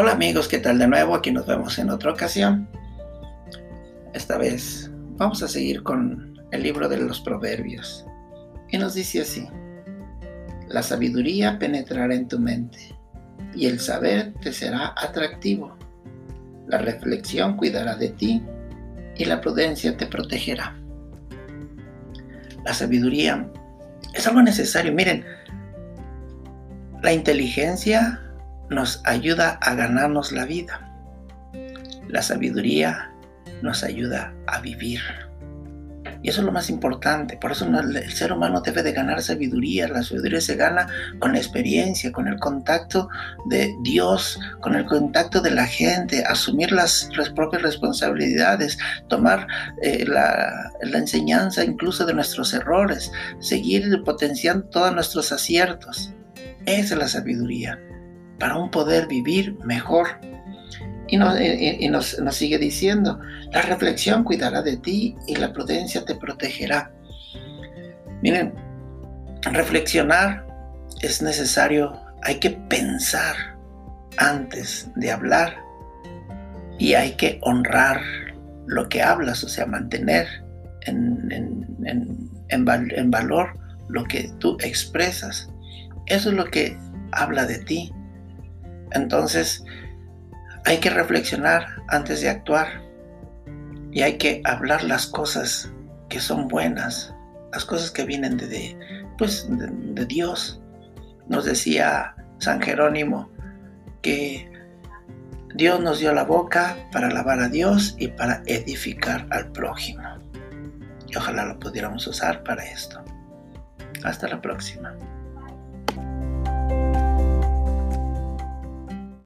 Hola amigos, ¿qué tal de nuevo? Aquí nos vemos en otra ocasión. Esta vez vamos a seguir con el libro de los proverbios. Y nos dice así, la sabiduría penetrará en tu mente y el saber te será atractivo. La reflexión cuidará de ti y la prudencia te protegerá. La sabiduría es algo necesario. Miren, la inteligencia nos ayuda a ganarnos la vida. La sabiduría nos ayuda a vivir. Y eso es lo más importante. Por eso el ser humano debe de ganar sabiduría. La sabiduría se gana con la experiencia, con el contacto de Dios, con el contacto de la gente, asumir las, propias responsabilidades, tomar eh, la, la enseñanza incluso de nuestros errores, seguir potenciando todos nuestros aciertos. Esa es la sabiduría, para un poder vivir mejor. Y, nos, nos sigue diciendo, la reflexión cuidará de ti y la prudencia te protegerá. Miren, reflexionar es necesario, hay que pensar antes de hablar y hay que honrar lo que hablas, o sea, mantener en, en, en valor lo que tú expresas. Eso es lo que habla de ti. Entonces, hay que reflexionar antes de actuar y hay que hablar las cosas que son buenas, las cosas que vienen de, pues, de, Dios. Nos decía San Jerónimo que Dios nos dio la boca para alabar a Dios y para edificar al prójimo. Y ojalá lo pudiéramos usar para esto. Hasta la próxima.